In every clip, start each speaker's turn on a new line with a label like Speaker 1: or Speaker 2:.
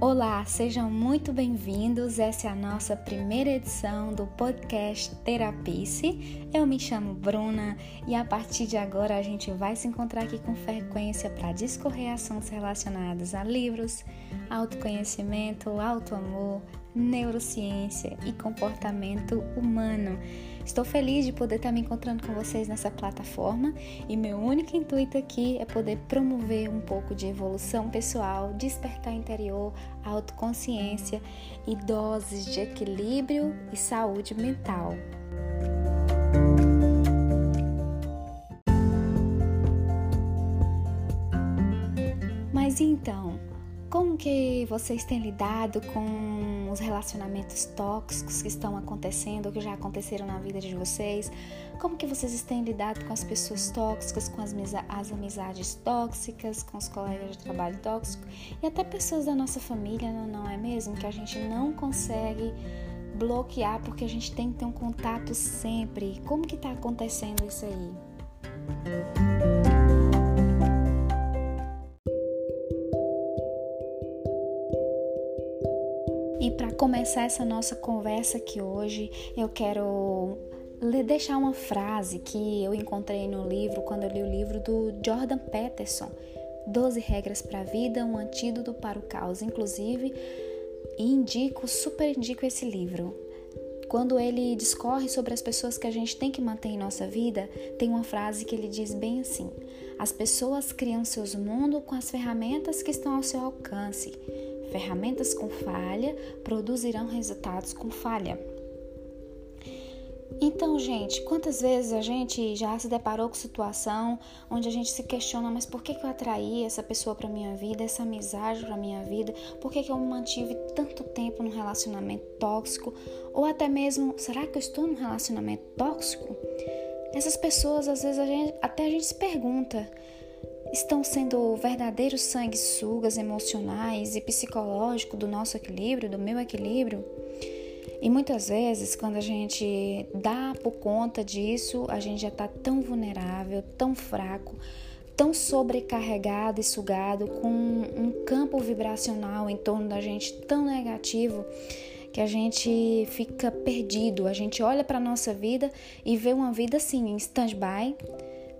Speaker 1: Olá, sejam muito bem-vindos. Essa é a nossa primeira edição do podcast Terapice. Eu me chamo Bruna e a partir de agora a gente vai se encontrar aqui com frequência para discorrer assuntos relacionados a livros, autoconhecimento, autoamor, neurociência e comportamento humano. Estou feliz de poder estar me encontrando com vocês nessa plataforma e meu único intuito aqui é poder promover um pouco de evolução pessoal, despertar interior, autoconsciência e doses de equilíbrio e saúde mental. Mas então, como que vocês têm lidado com os relacionamentos tóxicos que estão acontecendo ou que já aconteceram na vida de vocês? Como que vocês têm lidado com as pessoas tóxicas, com as, as amizades tóxicas, com os colegas de trabalho tóxicos e até pessoas da nossa família, não, não é mesmo? Que a gente não consegue bloquear porque a gente tem que ter um contato sempre. Como que está acontecendo isso aí? Para começar essa nossa conversa aqui hoje, eu quero deixar uma frase que eu encontrei no livro, quando eu li o livro do Jordan Peterson, 12 regras para a vida, um antídoto para o caos. Inclusive, indico, super indico esse livro. Quando ele discorre sobre as pessoas que a gente tem que manter em nossa vida, tem uma frase que ele diz bem assim: As pessoas criam seus mundos com as ferramentas que estão ao seu alcance. Ferramentas com falha produzirão resultados com falha. Então, gente, quantas vezes a gente já se deparou com situação onde a gente se questiona, mas por que, que eu atraí essa pessoa para minha vida, essa amizade para minha vida? Por que, que eu me mantive tanto tempo num relacionamento tóxico? Ou até mesmo, será que eu estou num relacionamento tóxico? Essas pessoas, às vezes, a gente, até a gente se pergunta, estão sendo verdadeiros sanguessugas emocionais e psicológicos do nosso equilíbrio, do meu equilíbrio. E muitas vezes, quando a gente dá por conta disso, a gente já está tão vulnerável, tão fraco, tão sobrecarregado e sugado, com um campo vibracional em torno da gente tão negativo que a gente fica perdido. A gente olha para a nossa vida e vê uma vida assim, em stand-by,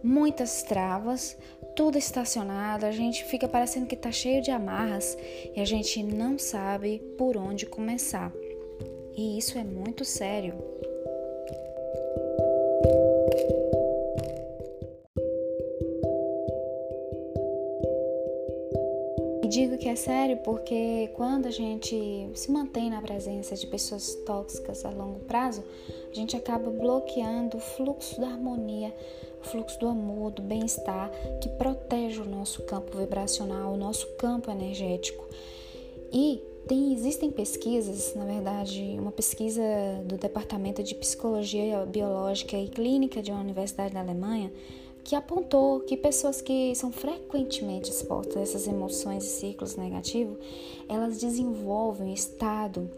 Speaker 1: muitas travas, tudo estacionado, a gente fica parecendo que está cheio de amarras e a gente não sabe por onde começar. E isso é muito sério. Digo que é sério porque quando a gente se mantém na presença de pessoas tóxicas a longo prazo, a gente acaba bloqueando o fluxo da harmonia o fluxo do amor, do bem-estar, que protege o nosso campo vibracional, o nosso campo energético. E tem, existem pesquisas, na verdade, uma pesquisa do Departamento de Psicologia Biológica e Clínica de uma universidade da Alemanha, que apontou que pessoas que são frequentemente expostas a essas emoções e ciclos negativos, elas desenvolvem estado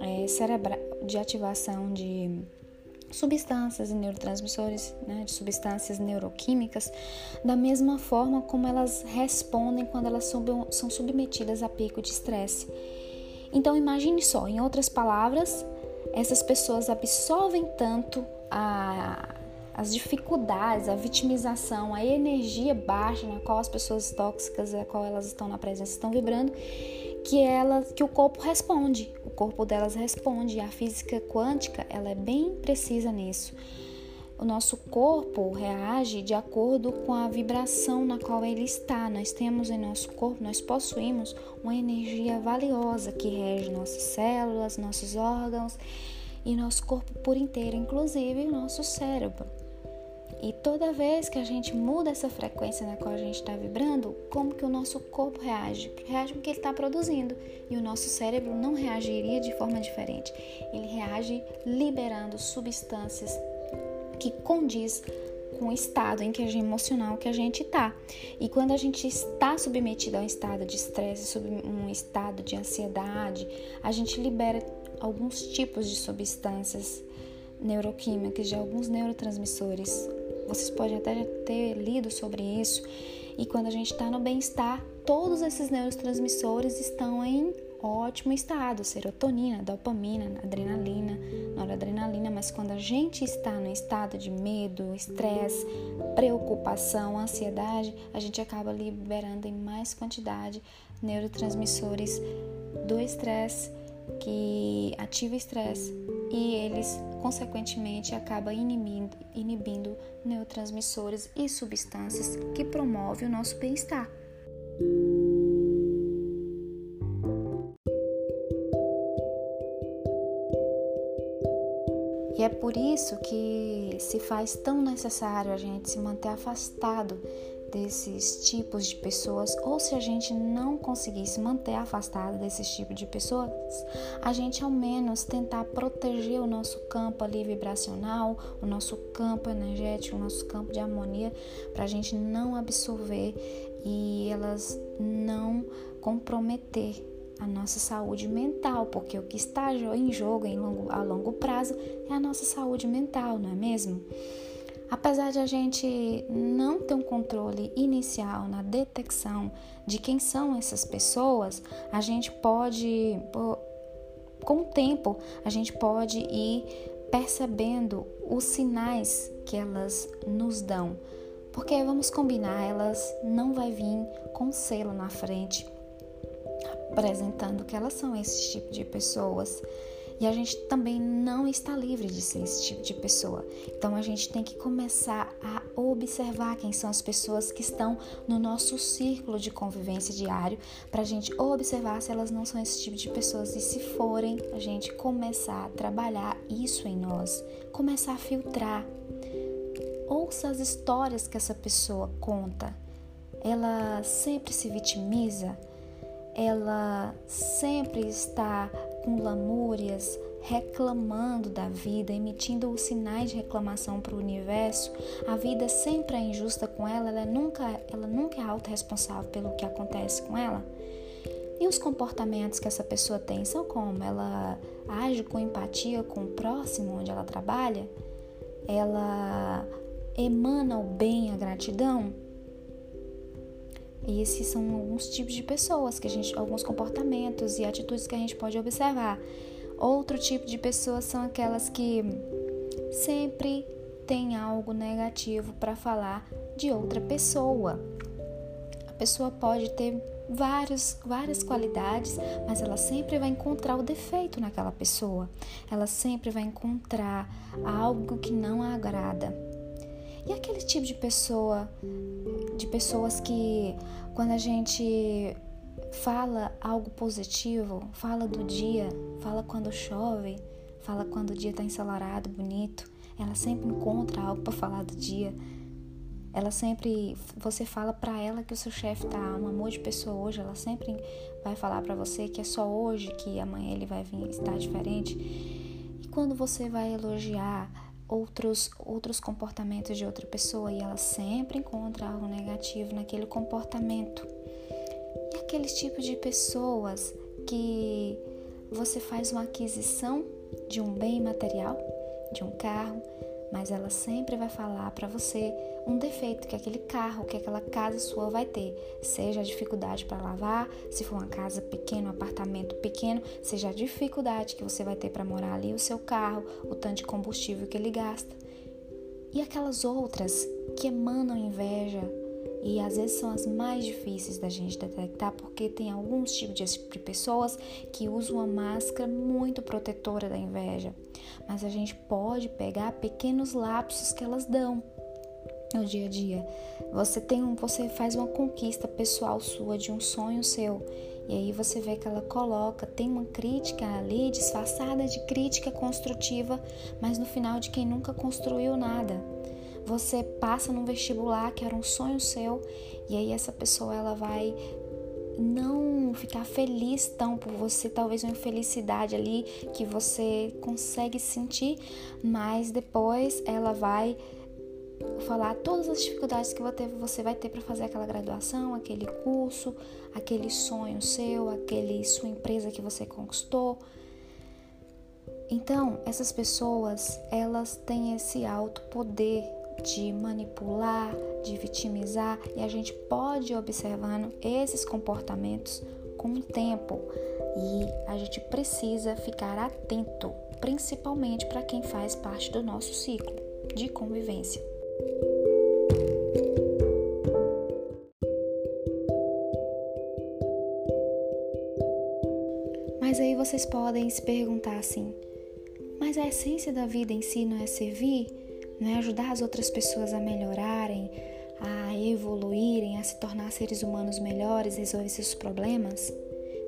Speaker 1: é, cerebral de ativação de substâncias e neurotransmissores, né, de substâncias neuroquímicas, da mesma forma como elas respondem quando elas são submetidas a pico de estresse. Então imagine só, em outras palavras, essas pessoas absorvem tanto a, as dificuldades, a vitimização, a energia baixa na qual as pessoas tóxicas, a qual elas estão na presença, estão vibrando, que ela, que o corpo responde, o corpo delas responde. A física quântica, ela é bem precisa nisso. O nosso corpo reage de acordo com a vibração na qual ele está. Nós temos em nosso corpo, nós possuímos uma energia valiosa que rege nossas células, nossos órgãos e nosso corpo por inteiro, inclusive o nosso cérebro. E toda vez que a gente muda essa frequência na qual a gente está vibrando, como que o nosso corpo reage? Reage com o que ele está produzindo. E o nosso cérebro não reagiria de forma diferente. Ele reage liberando substâncias que condiz com o estado em que a gente, emocional que a gente está. E quando a gente está submetido a um estado de estresse, um estado de ansiedade, a gente libera alguns tipos de substâncias neuroquímicas, de alguns neurotransmissores vocês podem até já ter lido sobre isso. E quando a gente está no bem-estar, todos esses neurotransmissores estão em ótimo estado, serotonina, dopamina, adrenalina, noradrenalina, mas quando a gente está no estado de medo, estresse, preocupação, ansiedade, a gente acaba liberando em mais quantidade neurotransmissores do estresse que ativa o estresse. E eles, consequentemente, acabam inibindo, inibindo neurotransmissores e substâncias que promovem o nosso bem-estar. E é por isso que se faz tão necessário a gente se manter afastado desses tipos de pessoas, ou se a gente não conseguir se manter afastado desses tipos de pessoas, a gente ao menos tentar proteger o nosso campo ali vibracional, o nosso campo energético, o nosso campo de harmonia, para a gente não absorver e elas não comprometer a nossa saúde mental, porque o que está em jogo em longo, a longo prazo é a nossa saúde mental, não é mesmo? Apesar de a gente não ter um controle inicial na detecção de quem são essas pessoas, a gente pode, com o tempo, a gente pode ir percebendo os sinais que elas nos dão. Porque vamos combinar, elas não vai vir com selo na frente apresentando que elas são esse tipo de pessoas. E a gente também não está livre de ser esse tipo de pessoa. Então a gente tem que começar a observar quem são as pessoas que estão no nosso círculo de convivência diário, para a gente observar se elas não são esse tipo de pessoas. E se forem, a gente começar a trabalhar isso em nós, começar a filtrar. Ouça as histórias que essa pessoa conta. Ela sempre se vitimiza, ela sempre está com lamúrias, reclamando da vida, emitindo os sinais de reclamação para o universo, a vida sempre é injusta com ela, ela nunca, ela nunca é autorresponsável pelo que acontece com ela. E os comportamentos que essa pessoa tem são como? Ela age com empatia com o próximo onde ela trabalha? Ela emana o bem, a gratidão? E esses são alguns tipos de pessoas que a gente, alguns comportamentos e atitudes que a gente pode observar. Outro tipo de pessoas são aquelas que sempre tem algo negativo para falar de outra pessoa. A pessoa pode ter vários, várias qualidades, mas ela sempre vai encontrar o defeito naquela pessoa. Ela sempre vai encontrar algo que não a agrada. E aquele tipo de pessoa de pessoas que quando a gente fala algo positivo, fala do dia, fala quando chove, fala quando o dia está ensolarado, bonito, ela sempre encontra algo para falar do dia. Ela sempre, você fala para ela que o seu chefe tá um amor de pessoa hoje, ela sempre vai falar para você que é só hoje que amanhã ele vai vir estar diferente. E quando você vai elogiar outros, outros comportamentos de outra pessoa e ela sempre encontra algo negativo naquele comportamento. E aqueles tipos de pessoas que você faz uma aquisição de um bem material, de um carro, mas ela sempre vai falar para você um defeito que aquele carro, que aquela casa sua vai ter, seja a dificuldade para lavar, se for uma casa pequena, um apartamento pequeno, seja a dificuldade que você vai ter para morar ali, o seu carro, o tanto de combustível que ele gasta. E aquelas outras que emanam inveja, e às vezes são as mais difíceis da gente detectar porque tem alguns tipos de pessoas que usam uma máscara muito protetora da inveja, mas a gente pode pegar pequenos lapsos que elas dão no dia a dia. Você tem um, você faz uma conquista pessoal sua de um sonho seu e aí você vê que ela coloca, tem uma crítica ali disfarçada de crítica construtiva, mas no final de quem nunca construiu nada você passa num vestibular que era um sonho seu e aí essa pessoa ela vai não ficar feliz tão por você, talvez uma infelicidade ali que você consegue sentir, mas depois ela vai falar todas as dificuldades que você vai ter para fazer aquela graduação, aquele curso, aquele sonho seu, aquele sua empresa que você conquistou. Então, essas pessoas, elas têm esse alto poder de manipular, de vitimizar, e a gente pode ir observando esses comportamentos com o tempo. E a gente precisa ficar atento, principalmente para quem faz parte do nosso ciclo de convivência. Mas aí vocês podem se perguntar assim: mas a essência da vida em si não é servir? Não é ajudar as outras pessoas a melhorarem, a evoluírem, a se tornar seres humanos melhores, resolver seus problemas?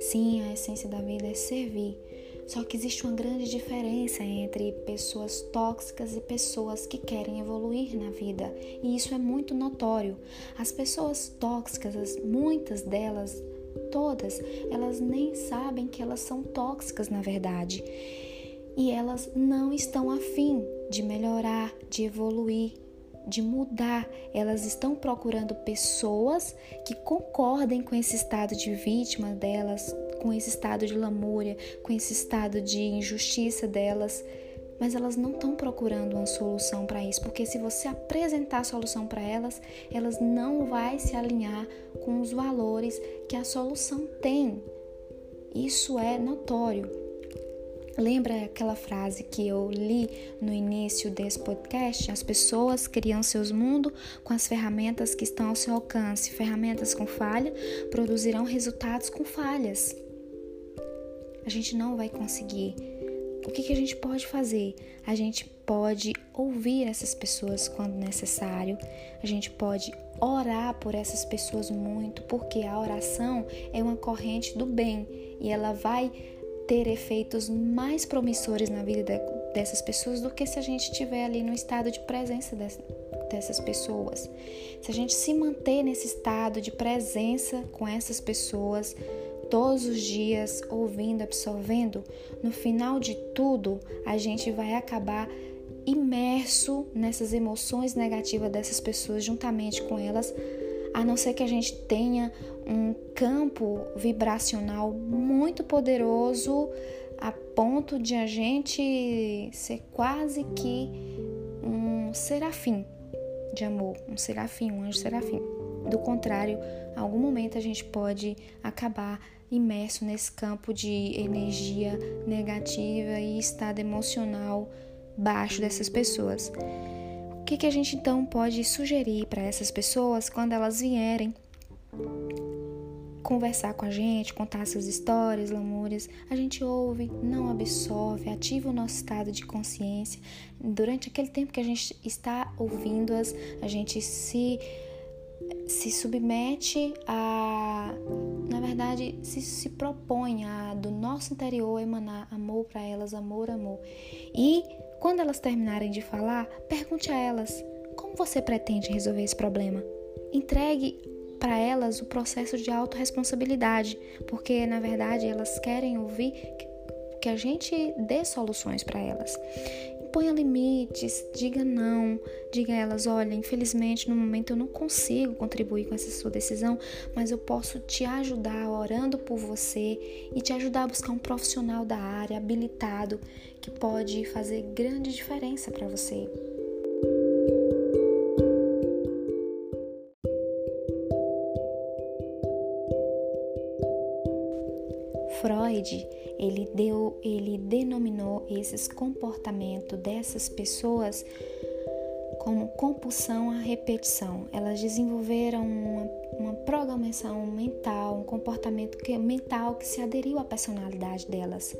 Speaker 1: Sim, a essência da vida é servir. Só que existe uma grande diferença entre pessoas tóxicas e pessoas que querem evoluir na vida, e isso é muito notório. As pessoas tóxicas, muitas delas, todas, elas nem sabem que elas são tóxicas na verdade. E elas não estão afim de melhorar, de evoluir, de mudar. Elas estão procurando pessoas que concordem com esse estado de vítima delas, com esse estado de lamúria, com esse estado de injustiça delas. Mas elas não estão procurando uma solução para isso, porque se você apresentar a solução para elas, elas não vai se alinhar com os valores que a solução tem. Isso é notório. Lembra aquela frase que eu li no início desse podcast? As pessoas criam seus mundos com as ferramentas que estão ao seu alcance. Ferramentas com falha produzirão resultados com falhas. A gente não vai conseguir. O que, que a gente pode fazer? A gente pode ouvir essas pessoas quando necessário. A gente pode orar por essas pessoas muito, porque a oração é uma corrente do bem e ela vai ter efeitos mais promissores na vida dessas pessoas do que se a gente estiver ali no estado de presença dessas pessoas. Se a gente se manter nesse estado de presença com essas pessoas todos os dias, ouvindo, absorvendo, no final de tudo, a gente vai acabar imerso nessas emoções negativas dessas pessoas juntamente com elas a não ser que a gente tenha um campo vibracional muito poderoso a ponto de a gente ser quase que um serafim de amor, um serafim, um anjo serafim. Do contrário, em algum momento a gente pode acabar imerso nesse campo de energia negativa e estado emocional baixo dessas pessoas. O que, que a gente então pode sugerir para essas pessoas quando elas vierem conversar com a gente, contar suas histórias, lamúrias? A gente ouve, não absorve, ativa o nosso estado de consciência. Durante aquele tempo que a gente está ouvindo-as, a gente se se submete a, na verdade, se, se propõe a do nosso interior emanar amor para elas, amor, amor. E quando elas terminarem de falar, pergunte a elas: como você pretende resolver esse problema? Entregue para elas o processo de autorresponsabilidade, porque na verdade elas querem ouvir que a gente dê soluções para elas. Ponha limites, diga não, diga a elas: olha, infelizmente no momento eu não consigo contribuir com essa sua decisão, mas eu posso te ajudar orando por você e te ajudar a buscar um profissional da área habilitado que pode fazer grande diferença para você. Freud, ele deu, ele denominou esses comportamentos dessas pessoas como compulsão à repetição. Elas desenvolveram uma, uma programação mental, um comportamento que, mental que se aderiu à personalidade delas.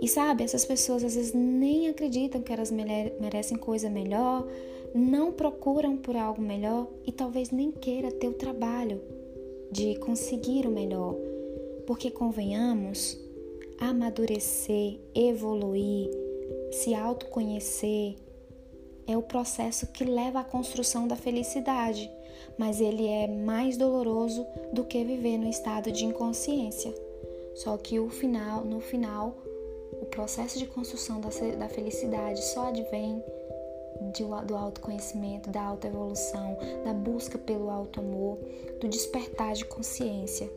Speaker 1: E sabe, essas pessoas às vezes nem acreditam que elas merecem coisa melhor, não procuram por algo melhor e talvez nem queira ter o trabalho de conseguir o melhor. Porque convenhamos, amadurecer, evoluir, se autoconhecer é o processo que leva à construção da felicidade, mas ele é mais doloroso do que viver no estado de inconsciência. Só que o final, no final, o processo de construção da, da felicidade só advém de, do autoconhecimento, da autoevolução, da busca pelo auto amor, do despertar de consciência.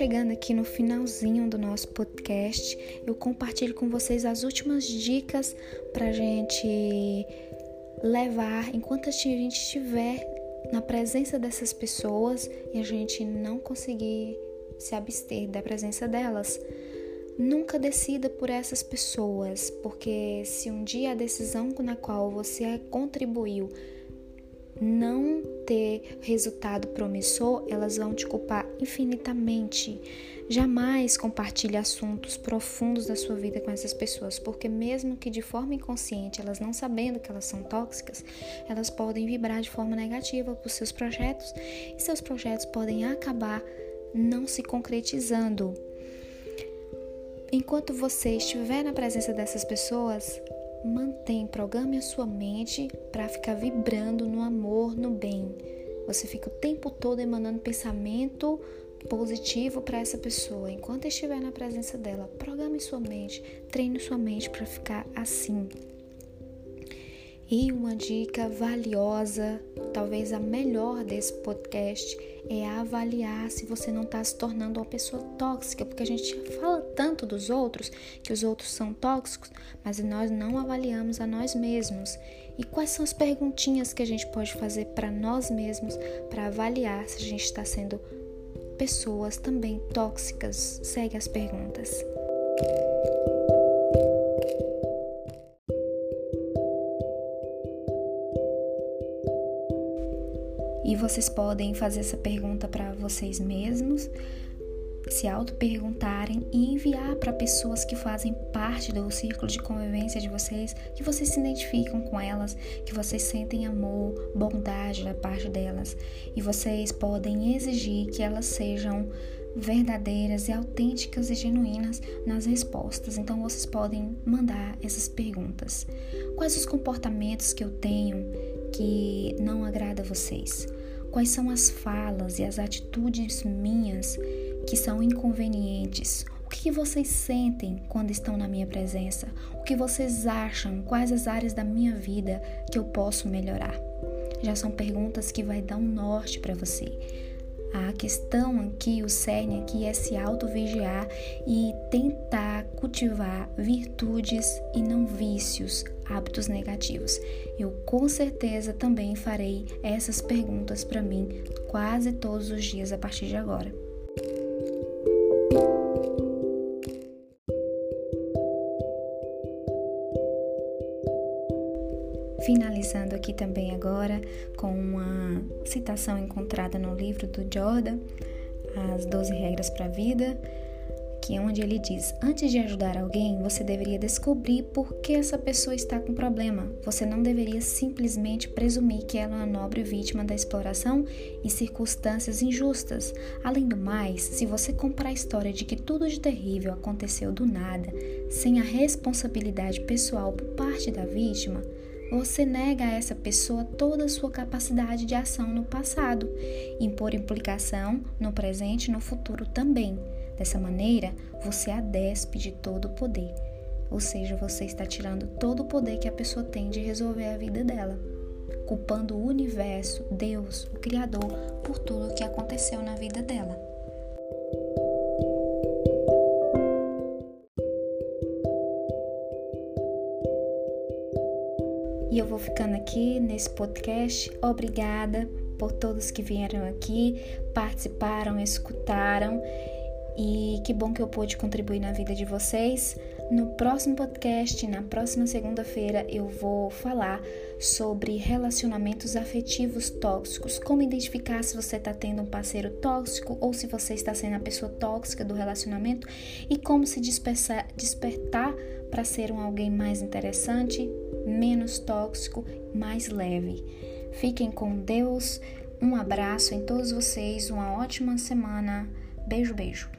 Speaker 1: Chegando aqui no finalzinho do nosso podcast. Eu compartilho com vocês as últimas dicas para gente levar enquanto a gente estiver na presença dessas pessoas e a gente não conseguir se abster da presença delas. Nunca decida por essas pessoas, porque se um dia a decisão na qual você contribuiu não ter resultado promissor, elas vão te culpar infinitamente. Jamais compartilhe assuntos profundos da sua vida com essas pessoas, porque mesmo que de forma inconsciente, elas não sabendo que elas são tóxicas, elas podem vibrar de forma negativa para os seus projetos e seus projetos podem acabar não se concretizando. Enquanto você estiver na presença dessas pessoas, mantém, programe a sua mente para ficar vibrando no amor, no bem. Você fica o tempo todo emanando pensamento positivo para essa pessoa. Enquanto estiver na presença dela, programe sua mente, treine sua mente para ficar assim. E uma dica valiosa, talvez a melhor desse podcast, é avaliar se você não está se tornando uma pessoa tóxica, porque a gente fala tanto dos outros, que os outros são tóxicos, mas nós não avaliamos a nós mesmos. E quais são as perguntinhas que a gente pode fazer para nós mesmos para avaliar se a gente está sendo pessoas também tóxicas? Segue as perguntas. E vocês podem fazer essa pergunta para vocês mesmos, se auto-perguntarem e enviar para pessoas que fazem parte do círculo de convivência de vocês, que vocês se identificam com elas, que vocês sentem amor, bondade da parte delas. E vocês podem exigir que elas sejam verdadeiras e autênticas e genuínas nas respostas. Então vocês podem mandar essas perguntas. Quais os comportamentos que eu tenho que não agrada a vocês? Quais são as falas e as atitudes minhas que são inconvenientes? O que vocês sentem quando estão na minha presença? O que vocês acham? Quais as áreas da minha vida que eu posso melhorar? Já são perguntas que vai dar um norte para você. A questão aqui, o cerne aqui é se auto-vigiar e tentar cultivar virtudes e não vícios, hábitos negativos. Eu com certeza também farei essas perguntas para mim quase todos os dias a partir de agora. Finalizando aqui também agora com uma citação encontrada no livro do Jordan, As 12 Regras para a Vida, que é onde ele diz: Antes de ajudar alguém, você deveria descobrir por que essa pessoa está com problema. Você não deveria simplesmente presumir que ela é uma nobre vítima da exploração e circunstâncias injustas. Além do mais, se você comprar a história de que tudo de terrível aconteceu do nada, sem a responsabilidade pessoal por parte da vítima, você nega a essa pessoa toda a sua capacidade de ação no passado, e por implicação no presente e no futuro também. Dessa maneira, você a despe de todo o poder. Ou seja, você está tirando todo o poder que a pessoa tem de resolver a vida dela, culpando o universo, Deus, o Criador, por tudo o que aconteceu na vida dela. Eu vou ficando aqui nesse podcast. Obrigada por todos que vieram aqui, participaram, escutaram. E que bom que eu pude contribuir na vida de vocês. No próximo podcast, na próxima segunda-feira, eu vou falar sobre relacionamentos afetivos tóxicos. Como identificar se você está tendo um parceiro tóxico ou se você está sendo a pessoa tóxica do relacionamento e como se despertar para ser um alguém mais interessante, menos tóxico, mais leve. Fiquem com Deus. Um abraço em todos vocês, uma ótima semana. Beijo, beijo.